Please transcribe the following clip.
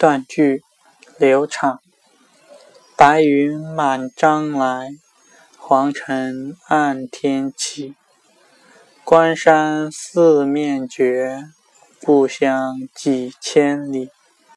断句流畅白云满章来黄尘暗天起。关山四面绝故乡几千里。